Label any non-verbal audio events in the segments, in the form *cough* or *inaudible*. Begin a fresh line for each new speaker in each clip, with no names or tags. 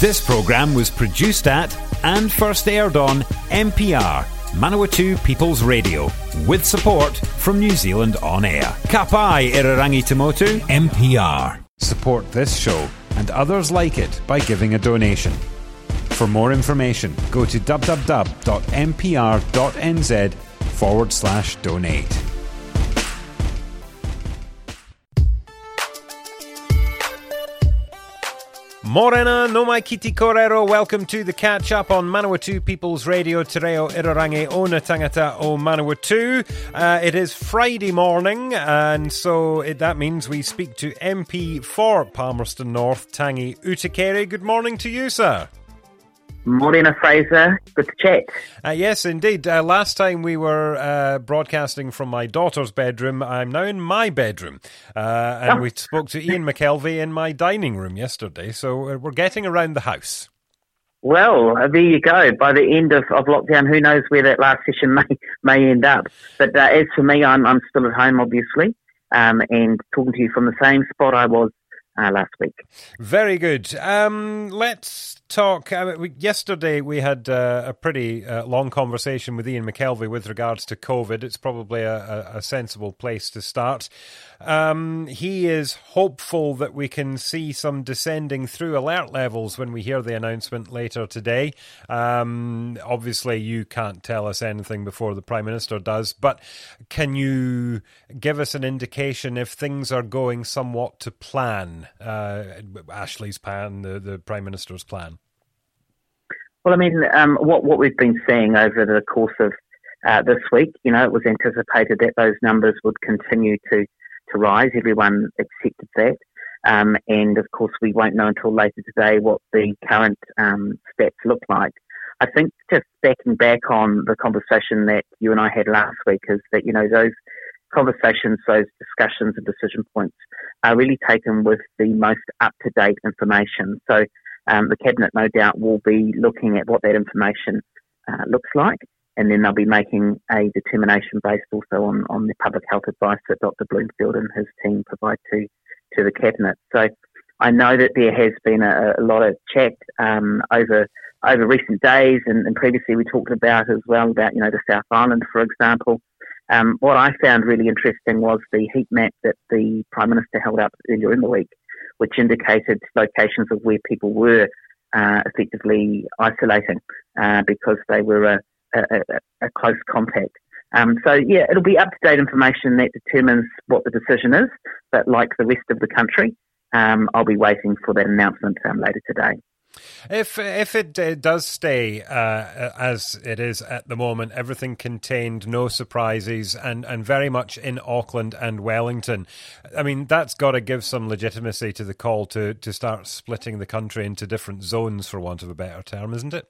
This programme was produced at and first aired on MPR, Manawatu People's Radio, with support from New Zealand On Air. Kapai Irarangi Tamotu, MPR. Support this show and others like it by giving a donation. For more information, go to www.mpr.nz forward slash donate. Morena no mai kiti korero. Welcome to the catch up on Manawatu People's Radio Te Reo Irarangi Ona Tangata o Manawatu. Uh, it is Friday morning, and so it, that means we speak to MP for Palmerston North, Tangi Utikere. Good morning to you, sir.
Morena Fraser, good to chat.
Uh, yes, indeed. Uh, last time we were uh, broadcasting from my daughter's bedroom. I'm now in my bedroom. Uh, and oh. we spoke to Ian McKelvey in my dining room yesterday. So we're getting around the house.
Well, uh, there you go. By the end of, of lockdown, who knows where that last session *laughs* may may end up. But uh, as for me, I'm, I'm still at home, obviously, um, and talking to you from the same spot I was uh, last week.
Very good. Um, let's talk. Uh, we, yesterday, we had uh, a pretty uh, long conversation with Ian McKelvey with regards to COVID. It's probably a, a, a sensible place to start. Um, he is hopeful that we can see some descending through alert levels when we hear the announcement later today. Um, obviously, you can't tell us anything before the Prime Minister does, but can you give us an indication if things are going somewhat to plan? Uh, Ashley's plan, the, the Prime Minister's plan?
Well, I mean, um, what what we've been seeing over the course of uh, this week, you know, it was anticipated that those numbers would continue to to rise. Everyone accepted that. Um, and of course, we won't know until later today what the current um, stats look like. I think just backing back on the conversation that you and I had last week is that, you know, those conversations, those discussions and decision points are really taken with the most up to date information. So um, the Cabinet, no doubt, will be looking at what that information uh, looks like and then they'll be making a determination based also on, on the public health advice that Dr. Bloomfield and his team provide to, to the Cabinet. So I know that there has been a, a lot of chat um, over over recent days, and, and, previously we talked about as well about you know the South Island, for example. Um, what I found really interesting was the heat map that the Prime Minister held up earlier in the week, which indicated locations of where people were uh, effectively isolating uh, because they were a, a, a close contact. Um, so yeah, it'll be up to date information that determines what the decision is. But like the rest of the country, um, I'll be waiting for that announcement um, later today.
If if it uh, does stay uh, as it is at the moment, everything contained, no surprises, and, and very much in Auckland and Wellington, I mean that's got to give some legitimacy to the call to to start splitting the country into different zones, for want of a better term, isn't it?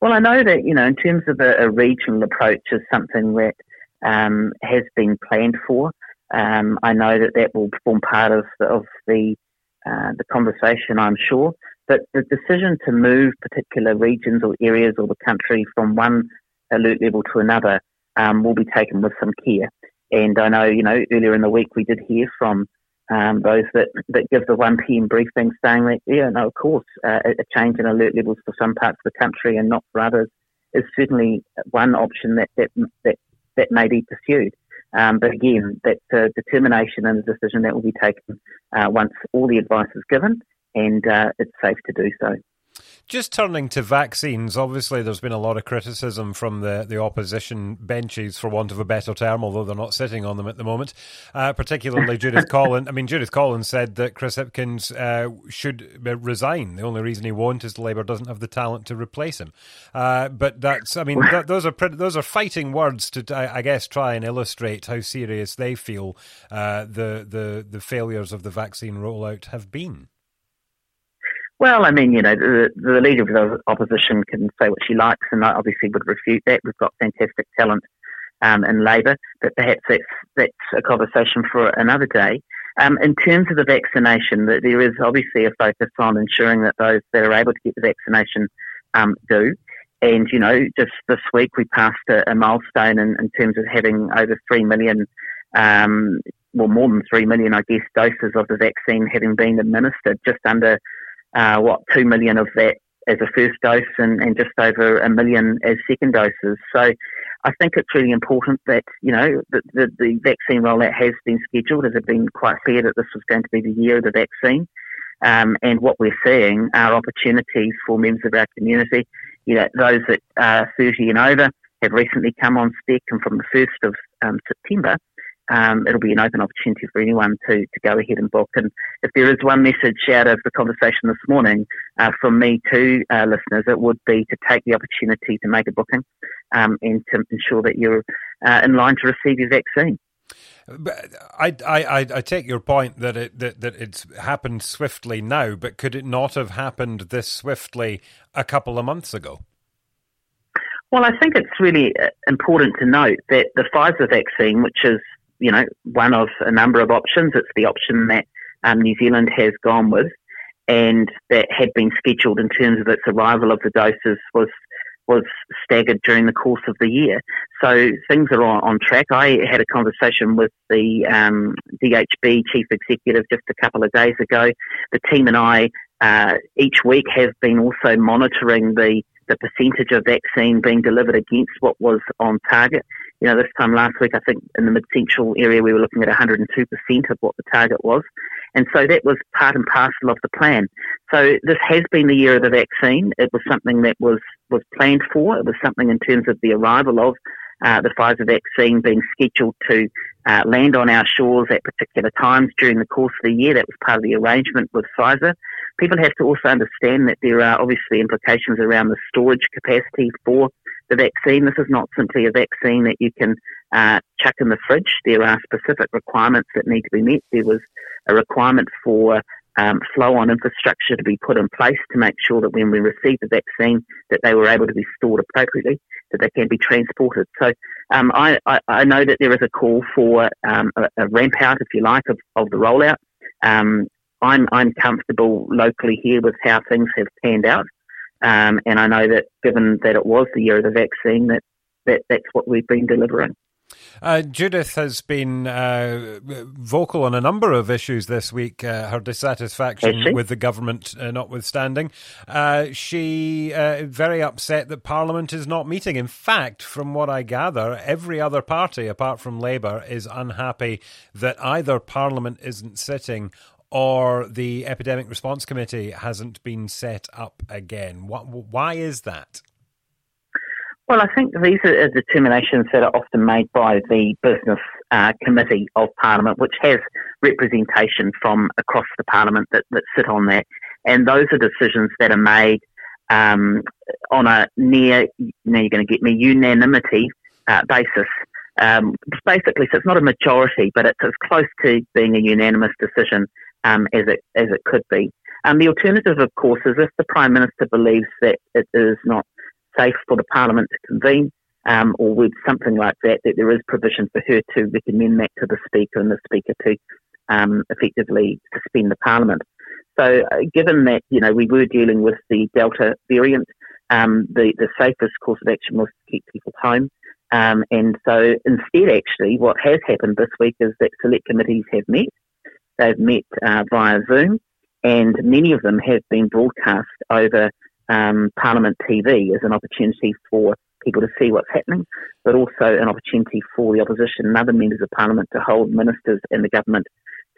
Well, I know that, you know, in terms of a, a regional approach is something that um, has been planned for. Um, I know that that will form part of, of the, uh, the conversation, I'm sure. But the decision to move particular regions or areas or the country from one alert level to another um, will be taken with some care. And I know, you know, earlier in the week we did hear from um, those that, that give the 1 p.m. briefing saying that, yeah, no, of course, uh, a change in alert levels for some parts of the country and not for others is certainly one option that, that, that, that may be pursued. Um, but again, that's a determination and a decision that will be taken uh, once all the advice is given and uh, it's safe to do so.
Just turning to vaccines, obviously there's been a lot of criticism from the, the opposition benches, for want of a better term, although they're not sitting on them at the moment. Uh, particularly *laughs* Judith Collins. I mean, Judith Collins said that Chris Hipkins uh, should resign. The only reason he won't is Labour doesn't have the talent to replace him. Uh, but that's, I mean, th- those are those are fighting words to, I guess, try and illustrate how serious they feel uh, the the the failures of the vaccine rollout have been.
Well, I mean, you know, the, the leader of the opposition can say what she likes, and I obviously would refute that. We've got fantastic talent um, in Labor, but perhaps that's that's a conversation for another day. Um, in terms of the vaccination, that there is obviously a focus on ensuring that those that are able to get the vaccination um, do. And you know, just this week we passed a, a milestone in, in, terms of having over three million, um, well, more than three million, I guess, doses of the vaccine having been administered. Just under uh, what, 2 million of that as a first dose and, and just over a million as second doses. So I think it's really important that, you know, the, the, the vaccine rollout has been scheduled. It had been quite clear that this was going to be the year of the vaccine. Um, and what we're seeing are opportunities for members of our community, you know, those that are 30 and over have recently come on spec and from the 1st of um, September, um, it'll be an open opportunity for anyone to, to go ahead and book. And if there is one message out of the conversation this morning uh, from me to uh, listeners, it would be to take the opportunity to make a booking um, and to ensure that you're uh, in line to receive your vaccine.
But I, I, I take your point that it that, that it's happened swiftly now, but could it not have happened this swiftly a couple of months ago?
Well, I think it's really uh, important to note that the Pfizer vaccine, which is you know one of a number of options, it's the option that um, New Zealand has gone with, and that had been scheduled in terms of its arrival of the doses was was staggered during the course of the year. So things are on, on track. I had a conversation with the um, DHB chief executive just a couple of days ago. The team and I uh, each week have been also monitoring the the percentage of vaccine being delivered against what was on target. You know, this time last week, I think in the mid central area, we were looking at 102% of what the target was. And so that was part and parcel of the plan. So this has been the year of the vaccine. It was something that was, was planned for. It was something in terms of the arrival of uh, the Pfizer vaccine being scheduled to uh, land on our shores at particular times during the course of the year. That was part of the arrangement with Pfizer. People have to also understand that there are obviously implications around the storage capacity for the vaccine. This is not simply a vaccine that you can uh, chuck in the fridge. There are specific requirements that need to be met. There was a requirement for um, flow on infrastructure to be put in place to make sure that when we receive the vaccine that they were able to be stored appropriately, that they can be transported. So um, I, I, I, know that there is a call for um, a, a, ramp out, if you like, of, of the rollout. Um, I'm, I'm comfortable locally here with how things have panned out. Um, and I know that given that it was the year of the vaccine, that, that that's what we've been delivering.
Uh, Judith has been uh, vocal on a number of issues this week, uh, her dissatisfaction with the government uh, notwithstanding. Uh, she uh, very upset that Parliament is not meeting. In fact, from what I gather, every other party apart from Labour is unhappy that either Parliament isn't sitting or the Epidemic Response Committee hasn't been set up again. why is that?
Well, I think these are determinations that are often made by the Business uh, Committee of Parliament, which has representation from across the Parliament that, that sit on that. And those are decisions that are made um, on a near, now you're going to get me, unanimity uh, basis. Um, basically, so it's not a majority, but it's as close to being a unanimous decision um, as it as it could be. Um, the alternative, of course, is if the Prime Minister believes that it is not safe for the Parliament to convene, um, or with something like that, that there is provision for her to recommend that to the Speaker and the Speaker to um, effectively suspend the Parliament. So, uh, given that you know we were dealing with the Delta variant, um, the the safest course of action was to keep people home. Um, and so, instead, actually, what has happened this week is that select committees have met. They've met uh, via Zoom, and many of them have been broadcast over um, Parliament TV as an opportunity for people to see what's happening, but also an opportunity for the opposition and other members of Parliament to hold ministers and the government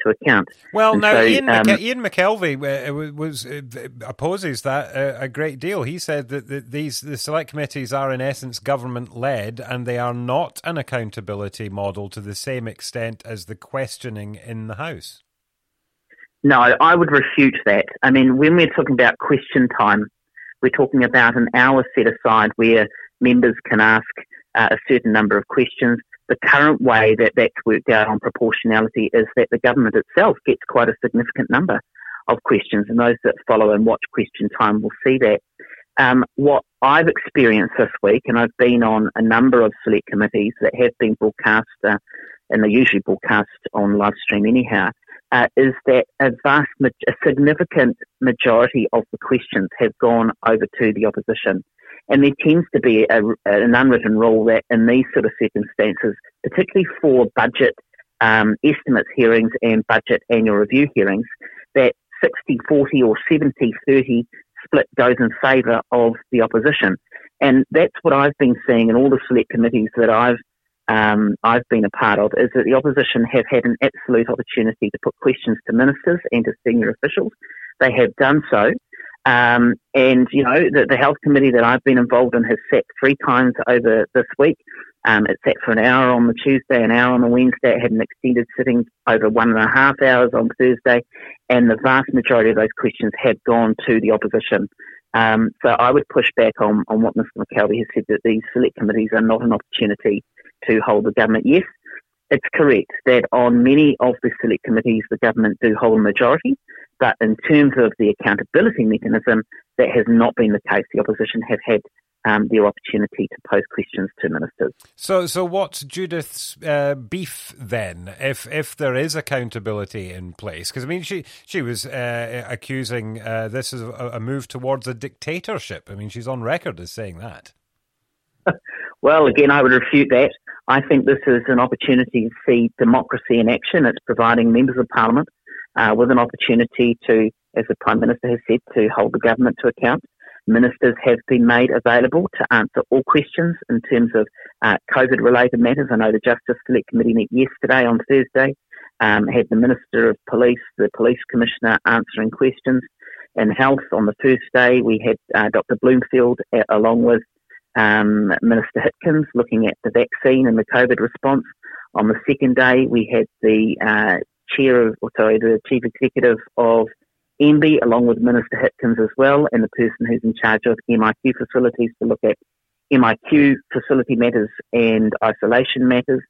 to account.
Well, and now so, Ian, um, Ian McKelvey uh, was uh, opposes that uh, a great deal. He said that, that these the select committees are in essence government led, and they are not an accountability model to the same extent as the questioning in the House.
No, I would refute that. I mean, when we're talking about question time, we're talking about an hour set aside where members can ask uh, a certain number of questions. The current way that that's worked out on proportionality is that the government itself gets quite a significant number of questions, and those that follow and watch question time will see that. Um, what I've experienced this week, and I've been on a number of select committees that have been broadcast, uh, and they're usually broadcast on live stream anyhow, uh, is that a vast, a significant majority of the questions have gone over to the opposition. And there tends to be a, an unwritten rule that in these sort of circumstances, particularly for budget um, estimates hearings and budget annual review hearings, that 60 40 or 70 30 split goes in favour of the opposition. And that's what I've been seeing in all the select committees that I've um, I've been a part of is that the opposition have had an absolute opportunity to put questions to ministers and to senior officials. They have done so. Um, and, you know, the, the, health committee that I've been involved in has sat three times over this week. Um, it sat for an hour on the Tuesday, an hour on the Wednesday. It had an extended sitting over one and a half hours on Thursday. And the vast majority of those questions had gone to the opposition. Um, so I would push back on, on what Mr McKelvey has said that these select committees are not an opportunity to hold the government. Yes, it's correct that on many of the select committees the government do hold a majority, but in terms of the accountability mechanism, that has not been the case. The opposition have had um, their opportunity to pose questions to ministers.
So, so what's Judith's uh, beef then, if if there is accountability in place? Because I mean, she she was uh, accusing uh, this as a, a move towards a dictatorship. I mean, she's on record as saying that. *laughs*
well, again, I would refute that. I think this is an opportunity to see democracy in action. It's providing members of parliament uh, with an opportunity to, as the Prime Minister has said, to hold the government to account. Ministers have been made available to answer all questions in terms of uh, COVID related matters. I know the Justice Select Committee met yesterday on Thursday, um, had the Minister of Police, the Police Commissioner answering questions. In health, on the first day, we had uh, Dr. Bloomfield along with um, Minister Hipkins looking at the vaccine and the COVID response. On the second day, we had the uh, chair of, or sorry, the chief executive of MBIE, along with Minister Hipkins as well, and the person who's in charge of MIQ facilities to look at MIQ facility matters and isolation matters.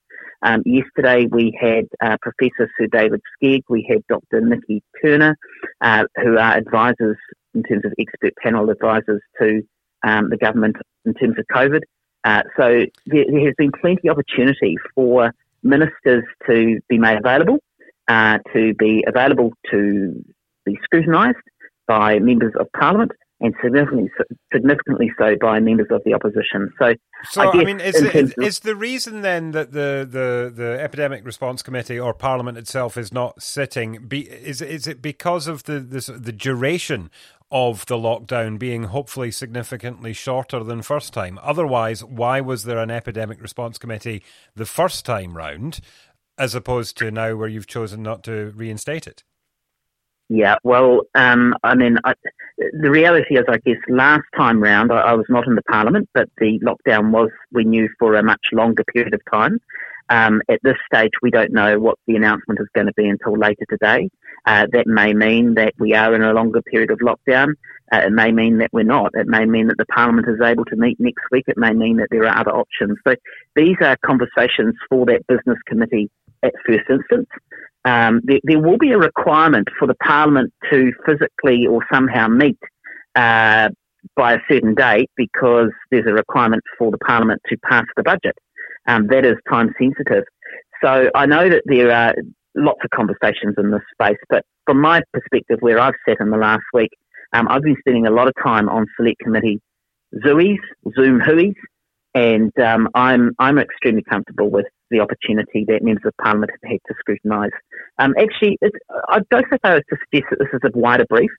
Um, yesterday we had uh, Professor Sir David Skegg, we had Dr. Nikki Turner, uh, who are advisors in terms of expert panel advisors to um, the government in terms of COVID. Uh, so there, there, has been plenty of opportunity for ministers to be made available, uh, to be available to be scrutinised by members of parliament and significantly, significantly so by members of the opposition. So,
so I, I mean, is, the, of, is the reason then that the, the, the epidemic response committee or Parliament itself is not sitting? Be, is is it because of the the, the duration of the lockdown being hopefully significantly shorter than first time. Otherwise, why was there an epidemic response committee the first time round, as opposed to now where you've chosen not to reinstate it?
Yeah, well, um, I mean, I, the reality is, I guess, last time round, I, I, was not in the parliament, but the lockdown was, we knew, for a much longer period of time. Um, at this stage, we don't know what the announcement is going to be until later today. Uh, that may mean that we are in a longer period of lockdown. Uh, it may mean that we're not. It may mean that the Parliament is able to meet next week. It may mean that there are other options. So these are conversations for that business committee at first instance. Um, there, there, will be a requirement for the Parliament to physically or somehow meet uh, by a certain date because there's a requirement for the Parliament to pass the budget. Um, that is time sensitive. So I know that there are lots of conversations in this space, but from my perspective, where I've sat in the last week, um, I've been spending a lot of time on select committee Zoom, Zoom Hui's, and um, I'm I'm extremely comfortable with the opportunity that members of parliament have had to scrutinise. Um, actually, I'd go so far as to suggest that this is a wider brief,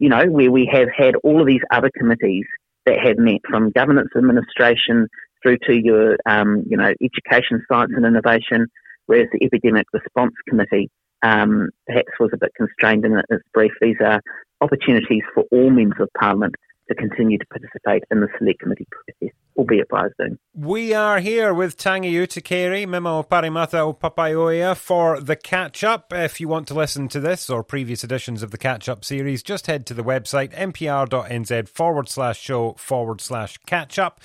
you know, where we have had all of these other committees that have met from governance administration through to your, um, you know, education, science and innovation, whereas the epidemic response committee um, perhaps was a bit constrained in its brief. These are opportunities for all members of parliament to continue to participate in the select committee process albeit by Zoom.
We are here with Tangi Utikere, Mimo Parimata o Papaioea for the catch up. If you want to listen to this or previous editions of the catch up series, just head to the website mpr.nz forward slash show forward slash catch up.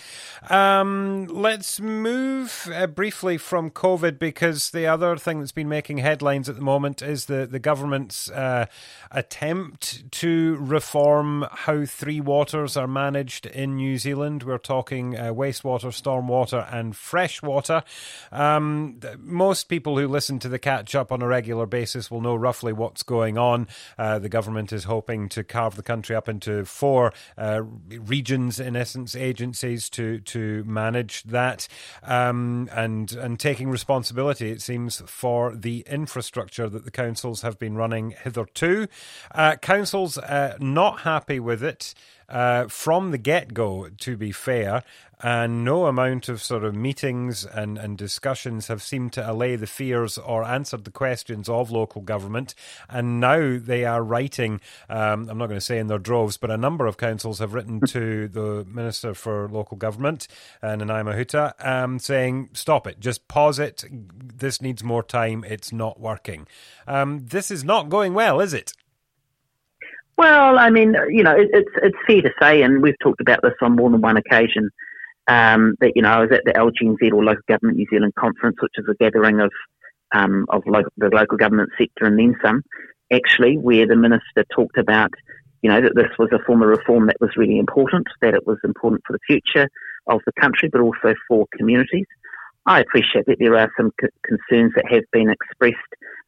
Um, let's move uh, briefly from COVID because the other thing that's been making headlines at the moment is the, the government's uh, attempt to reform how Three Waters waters are managed in New Zealand. We're talking uh, wastewater, stormwater, and freshwater. Um, most people who listen to the catch up on a regular basis will know roughly what's going on. Uh, the government is hoping to carve the country up into four uh, regions, in essence, agencies to to manage that, um, and and taking responsibility. It seems for the infrastructure that the councils have been running hitherto. Uh, councils uh, not happy with it uh, from the get go, to be fair, and no amount of sort of meetings and, and discussions have seemed to allay the fears or answered the questions of local government. And now they are writing, um, I'm not going to say in their droves, but a number of councils have written to the Minister for Local Government, uh, Nanaia Mahuta, um, saying, stop it, just pause it. This needs more time. It's not working. Um, this is not going well, is it?
Well, I mean, you know, it, it's it's fair to say, and we've talked about this on more than one occasion, um, that you know I was at the LGNZ or Local Government New Zealand conference, which is a gathering of um, of local, the local government sector and then some, actually, where the minister talked about, you know, that this was a form of reform that was really important, that it was important for the future of the country, but also for communities. I appreciate that there are some c- concerns that have been expressed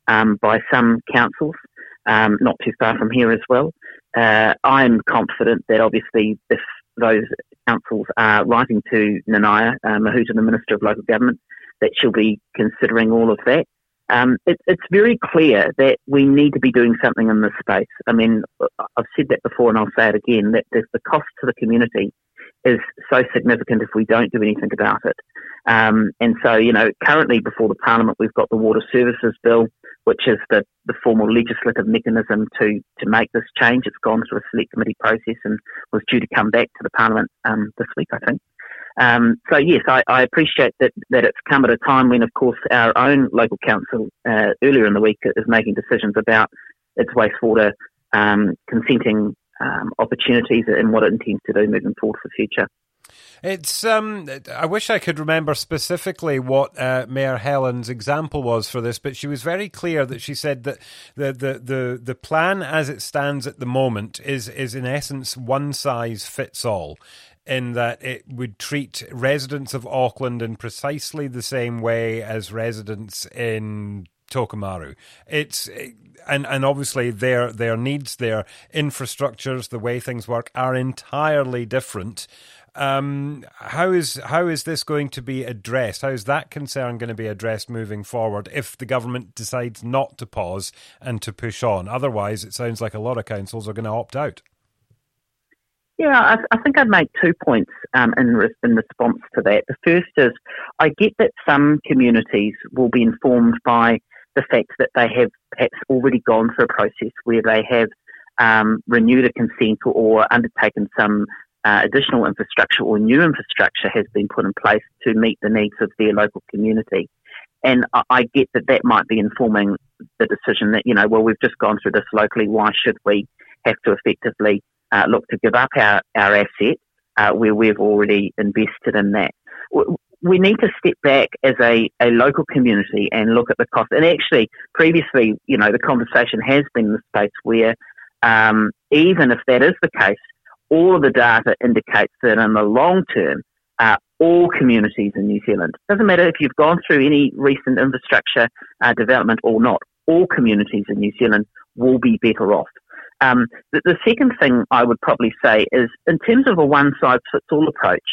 um, by some councils um, not too far from here as well. Uh, I'm confident that obviously if those councils are writing to Nanaia uh, Mahuta, the Minister of Local Government, that she'll be considering all of that. Um, it, it's very clear that we need to be doing something in this space. I mean, I've said that before and I'll say it again, that the cost to the community is so significant if we don't do anything about it. Um, and so, you know, currently before the Parliament, we've got the Water Services Bill, which is the, the formal legislative mechanism to, to make this change. It's gone through a select committee process and was due to come back to the Parliament um, this week, I think. Um, so yes, I, I, appreciate that, that it's come at a time when, of course, our own local council uh, earlier in the week is making decisions about its wastewater um, consenting um, opportunities and what it intends to do moving forward for the future.
It's. Um, I wish I could remember specifically what uh, Mayor Helen's example was for this, but she was very clear that she said that the, the, the, the plan as it stands at the moment is is in essence one size fits all. In that it would treat residents of Auckland in precisely the same way as residents in Tokomaru. It's and and obviously their their needs, their infrastructures, the way things work are entirely different. Um, how is how is this going to be addressed? How is that concern going to be addressed moving forward if the government decides not to pause and to push on? Otherwise, it sounds like a lot of councils are going to opt out.
Yeah, I, I think I'd make two points um, in, re- in response to that. The first is I get that some communities will be informed by the fact that they have perhaps already gone through a process where they have um, renewed a consent or, or undertaken some uh, additional infrastructure or new infrastructure has been put in place to meet the needs of their local community. And I, get that that might be informing the decision that, you know, well, we've just gone through this locally, why should we have to effectively uh, look to give up our, our asset uh, where we've already invested in that? We need to step back as a, a local community and look at the cost. And actually, previously, you know, the conversation has been in the space where um, even if that is the case, all of the data indicates that in the long term, uh, all communities in New Zealand, doesn't matter if you've gone through any recent infrastructure uh, development or not, all communities in New Zealand will be better off. Um, the, the, second thing I would probably say is in terms of a one size fits all approach,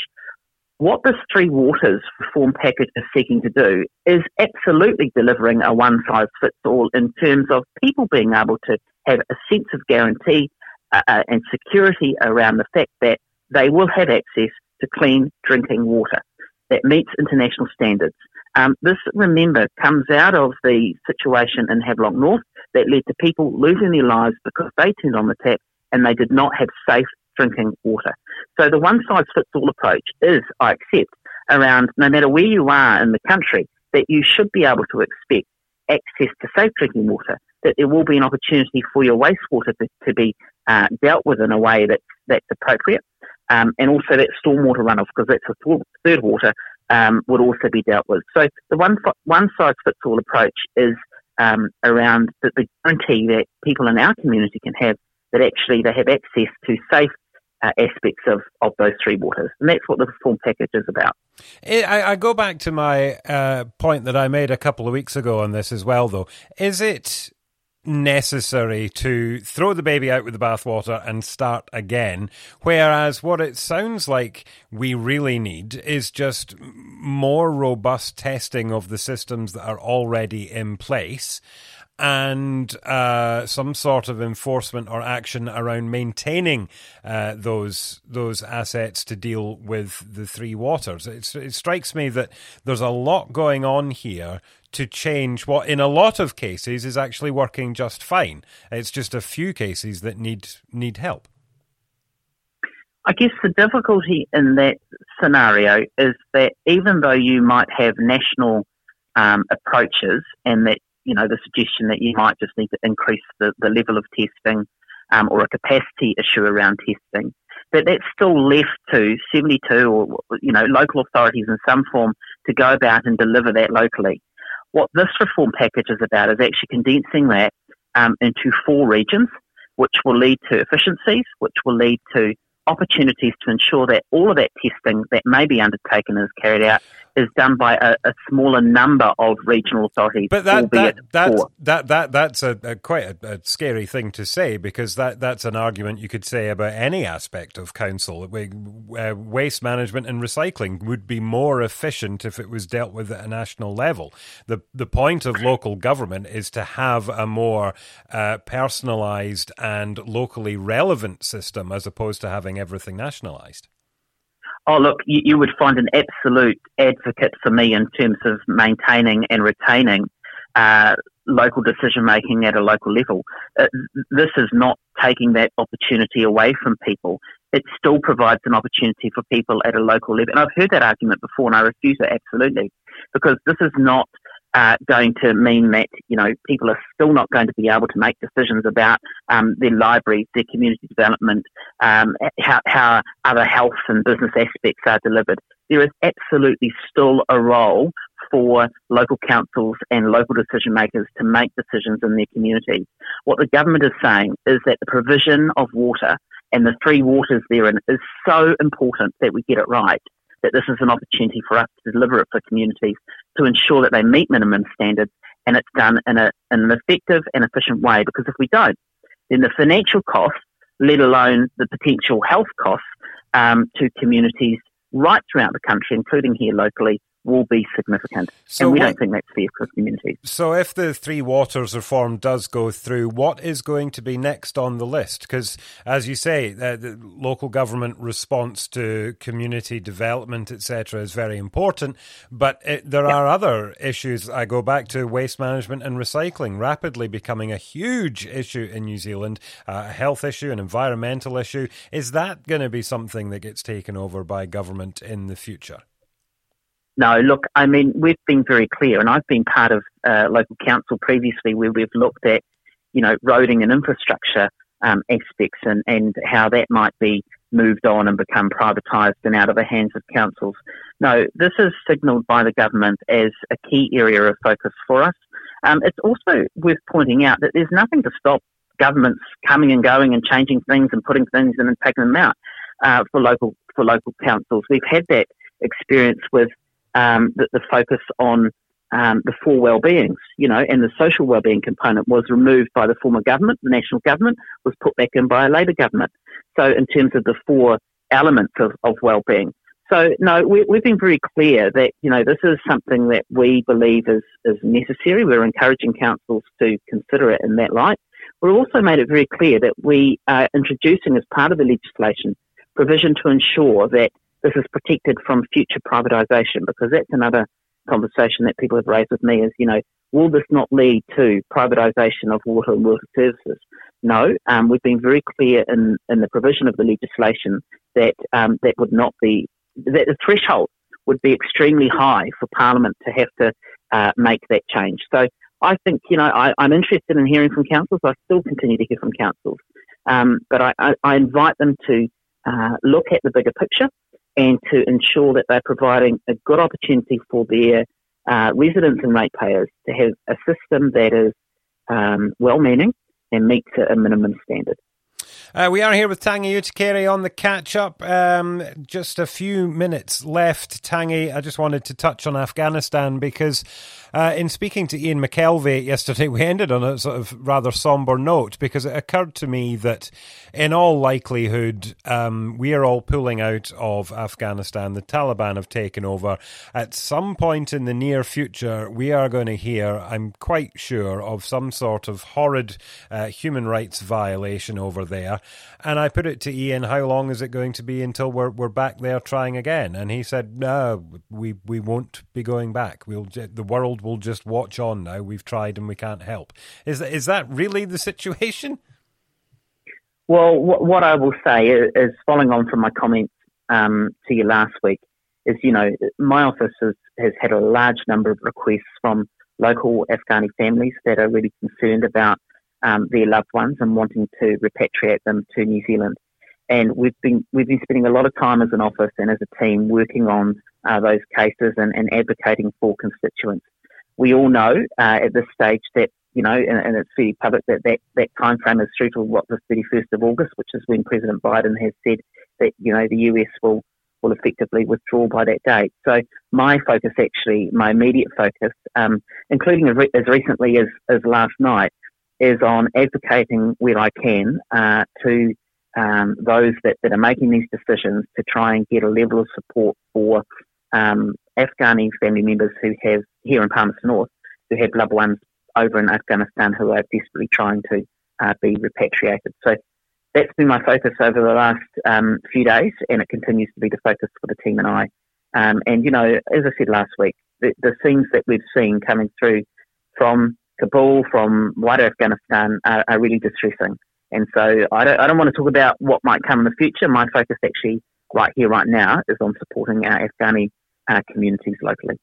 what this Three Waters reform package is seeking to do is absolutely delivering a one size fits all in terms of people being able to have a sense of guarantee uh, uh, and security around the fact that they will have access to clean drinking water that meets international standards. Um, this, remember, comes out of the situation in Havelock North that led to people losing their lives because they turned on the tap and they did not have safe drinking water. So the one size fits all approach is, I accept, around no matter where you are in the country, that you should be able to expect access to safe drinking water, that there will be an opportunity for your wastewater to, to be uh, dealt with in a way that, that's appropriate. Um, and also that stormwater runoff, because that's a third water, um, would also be dealt with. So the one, one size fits all approach is um, around the, the, guarantee that people in our community can have that actually they have access to safe uh, aspects of, of those three waters. And that's what the reform package is about.
I, I go back to my uh, point that I made a couple of weeks ago on this as well, though. Is it necessary to throw the baby out with the bathwater and start again. Whereas what it sounds like we really need is just more robust testing of the systems that are already in place and uh, some sort of enforcement or action around maintaining uh, those those assets to deal with the three waters. It's, it strikes me that there's a lot going on here to change what, in a lot of cases, is actually working just fine. It's just a few cases that need need help.
I guess the difficulty in that scenario is that even though you might have national um, approaches and that you know, the suggestion that you might just need to increase the, the level of testing um, or a capacity issue around testing. But that's still left to 72 or, you know, local authorities in some form to go about and deliver that locally. What this reform package is about is actually condensing that um, into four regions, which will lead to efficiencies, which will lead to opportunities to ensure that all of that testing that may be undertaken is carried out is done by a, a smaller number of regional authorities.
But that that, that, that, that that's a, a quite a, a, scary thing to say because that that's an argument you could say about any aspect of council. Uh, waste management and recycling would be more efficient if it was dealt with at a national level. the The point of local government is to have a more uh, personalised and locally relevant system as opposed to having everything nationalised.
Oh, look, you, you, would find an absolute advocate for me in terms of maintaining and retaining uh, local decision making at a local level. Uh, this is not taking that opportunity away from people. It still provides an opportunity for people at a local level. And I've heard that argument before and I refuse it absolutely because this is not uh, going to mean that you know people are still not going to be able to make decisions about um, their libraries, their community development, um, how, how other health and business aspects are delivered. There is absolutely still a role for local councils and local decision makers to make decisions in their communities. What the government is saying is that the provision of water and the three waters therein is so important that we get it right that this is an opportunity for us to deliver it for communities to ensure that they meet minimum standards and it's done in, a, in an effective and efficient way. Because if we don't, then the financial costs, let alone the potential health costs um, to communities right throughout the country, including here locally, will be significant. So and we what, don't think that's fair for communities.
So if the Three Waters reform does go through, what is going to be next on the list? Because, as you say, uh, the local government response to community development, etc., is very important. But it, there are other issues. I go back to waste management and recycling, rapidly becoming a huge issue in New Zealand, uh, a health issue, an environmental issue. Is that going to be something that gets taken over by government in the future?
No, look, I mean, we've been very clear, and I've been part of uh, local council previously where we've looked at, you know, roading and infrastructure um, aspects and, and how that might be moved on and become privatised and out of the hands of councils. No, this is signalled by the government as a key area of focus for us. Um, it's also worth pointing out that there's nothing to stop governments coming and going and changing things and putting things in and taking them out uh, for local for local councils. We've had that experience with um, the, the, focus on um, the four well-beings, you know, and the social well-being component was removed by the former government, the national government, was put back in by a Labor government. So in terms of the four elements of, of well-being. So no, we, have been very clear that, you know, this is something that we believe is, is necessary. We're encouraging councils to consider it in that light. We've also made it very clear that we are introducing as part of the legislation provision to ensure that this is protected from future privatisation because that's another conversation that people have raised with me is, you know, will this not lead to privatisation of water and water services? No, um, we've been very clear in, in the provision of the legislation that um, that would not be, that the threshold would be extremely high for Parliament to have to uh, make that change. So I think, you know, I, am interested in hearing from councils. I still continue to hear from councils. Um, but I, I, I, invite them to uh, look at the bigger picture and to ensure that they're providing a good opportunity for their uh, residents and ratepayers to have a system that is um, well meaning and meets a minimum standard.
Uh, we are here with Tangi Utikere on the catch up. Um, just a few minutes left. Tangi. I just wanted to touch on Afghanistan because uh, in speaking to Ian McKelvey yesterday, *laughs* we ended on a sort of rather somber note because it occurred to me that in all likelihood, um, we are all pulling out of Afghanistan. The Taliban have taken over. At some point in the near future, we are going to hear, I'm quite sure, of some sort of horrid uh, human rights violation over there. And I put it to Ian, how long is it going to be until we're, we're back there trying again? And he said, no, we, we won't be going back. We'll, the world will just watch on now. We've tried and we can't help. Is that, is that really the situation?
Well, what I will say is, following on from my comments um, to you last week, is you know my office has, has had a large number of requests from local Afghani families that are really concerned about um, their loved ones and wanting to repatriate them to New Zealand. And we've been we've been spending a lot of time as an office and as a team working on uh, those cases and, and advocating for constituents we all know uh, at this stage that you know, and, and, it's fairly public that, that that time frame is through to what the 31st of August, which is when President Biden has said that you know the US will will effectively withdraw by that date. So my focus, actually, my immediate focus, um, including as recently as, as last night, is on advocating where I can uh, to um, those that, that are making these decisions to try and get a level of support for um, Afghani family members who have here in Palmerston North who have loved ones over in Afghanistan who are desperately trying to uh, be repatriated. So that's been my focus over the last um, few days, and it continues to be the focus for the team and I. Um, and you know, as I said last week, the, the, that we've seen coming through from Kabul, from wider Afghanistan, are, are really distressing. And so I don't, I don't want to talk about what might come in the future. My focus actually right here, right now, is on supporting our Afghani uh, communities locally.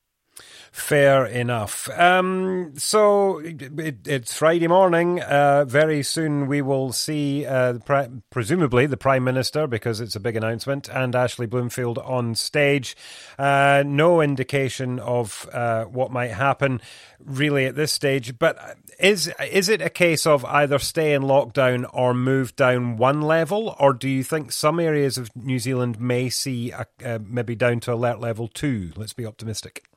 Fair enough. Um, so it, it's Friday morning. Uh, very soon we will see, uh, pre- presumably, the Prime Minister, because it's a big announcement, and Ashley Bloomfield on stage. Uh, no indication of uh, what might happen really at this stage. But is is it a case of either stay in lockdown or move down one level, or do you think some areas of New Zealand may see a, uh, maybe down to alert level two? Let's be optimistic.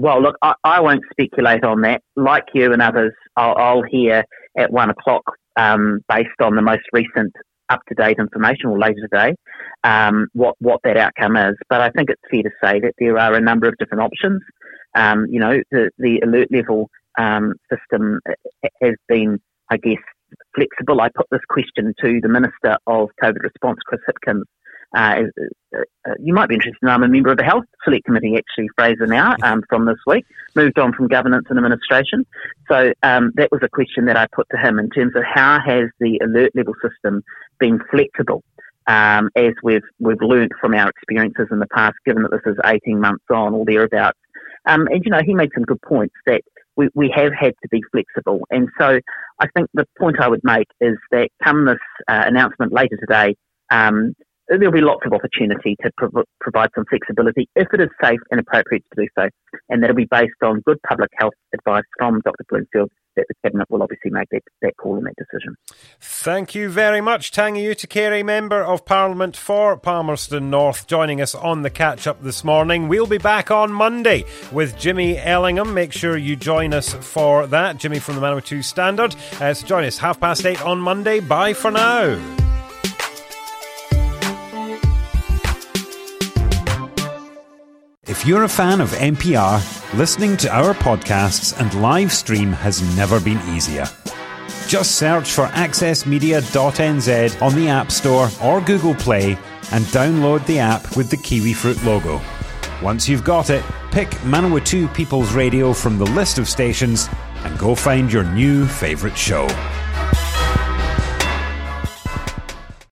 Well, look, I, I, won't speculate on that. Like you and others, I'll, I'll hear at one o'clock um, based on the most recent up to date information or later today um, what, what that outcome is. But I think it's fair to say that there are a number of different options. Um, you know, the, the alert level um, system has been, I guess, flexible. I put this question to the Minister of COVID Response, Chris Hipkins, uh, uh, you might be interested. I'm a member of the Health Select Committee, actually, Fraser now, um, from this week. Moved on from governance and administration. So um, that was a question that I put to him in terms of how has the alert level system been flexible um, as we've we've learnt from our experiences in the past, given that this is 18 months on or thereabouts. Um, and you know, he made some good points that we, we have had to be flexible. And so I think the point I would make is that come this uh, announcement later today, um, there'll be lots of opportunity to prov- provide some flexibility if it is safe and appropriate to do so. And that'll be based on good public health advice from Dr. Bloomfield that the Cabinet will obviously make that, that call and that decision.
Thank you very much, Tangi Utikere, Member of Parliament for Palmerston North, joining us on the catch up this morning. We'll be back on Monday with Jimmy Ellingham. Make sure you join us for that. Jimmy from the Manawatu Standard. Uh, so join us half past eight on Monday. Bye for now.
If you're a fan of MPR, listening to our podcasts and live stream has never been easier. Just search for accessmedia.nz on the App Store or Google Play and download the app with the kiwi fruit logo. Once you've got it, pick Manawatu People's Radio from the list of stations and go find your new favourite show.